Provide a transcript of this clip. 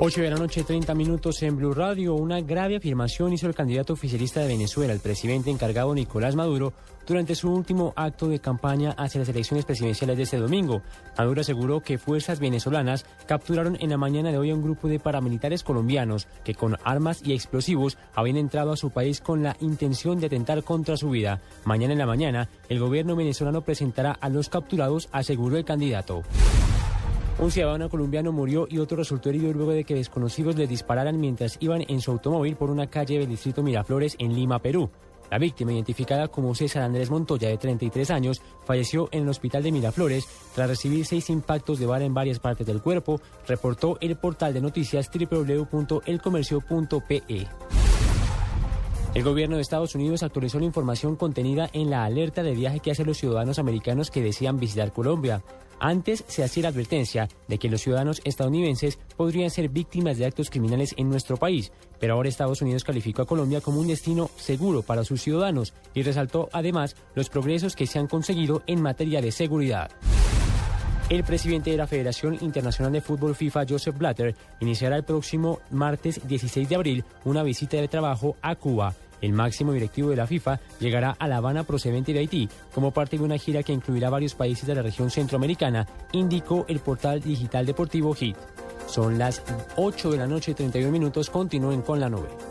8 de la noche, 30 minutos en Blue Radio. Una grave afirmación hizo el candidato oficialista de Venezuela, el presidente encargado Nicolás Maduro, durante su último acto de campaña hacia las elecciones presidenciales de este domingo. Maduro aseguró que fuerzas venezolanas capturaron en la mañana de hoy a un grupo de paramilitares colombianos que con armas y explosivos habían entrado a su país con la intención de atentar contra su vida. Mañana en la mañana, el gobierno venezolano presentará a los capturados, aseguró el candidato. Un ciudadano colombiano murió y otro resultó herido luego de que desconocidos le dispararan mientras iban en su automóvil por una calle del distrito Miraflores en Lima, Perú. La víctima, identificada como César Andrés Montoya, de 33 años, falleció en el hospital de Miraflores tras recibir seis impactos de bala en varias partes del cuerpo, reportó el portal de noticias www.elcomercio.pe. El gobierno de Estados Unidos actualizó la información contenida en la alerta de viaje que hacen los ciudadanos americanos que desean visitar Colombia. Antes se hacía la advertencia de que los ciudadanos estadounidenses podrían ser víctimas de actos criminales en nuestro país, pero ahora Estados Unidos calificó a Colombia como un destino seguro para sus ciudadanos y resaltó además los progresos que se han conseguido en materia de seguridad. El presidente de la Federación Internacional de Fútbol FIFA, Joseph Blatter, iniciará el próximo martes 16 de abril una visita de trabajo a Cuba. El máximo directivo de la FIFA llegará a La Habana procedente de Haití como parte de una gira que incluirá varios países de la región centroamericana, indicó el portal digital deportivo HIT. Son las 8 de la noche y 31 minutos. Continúen con la novela.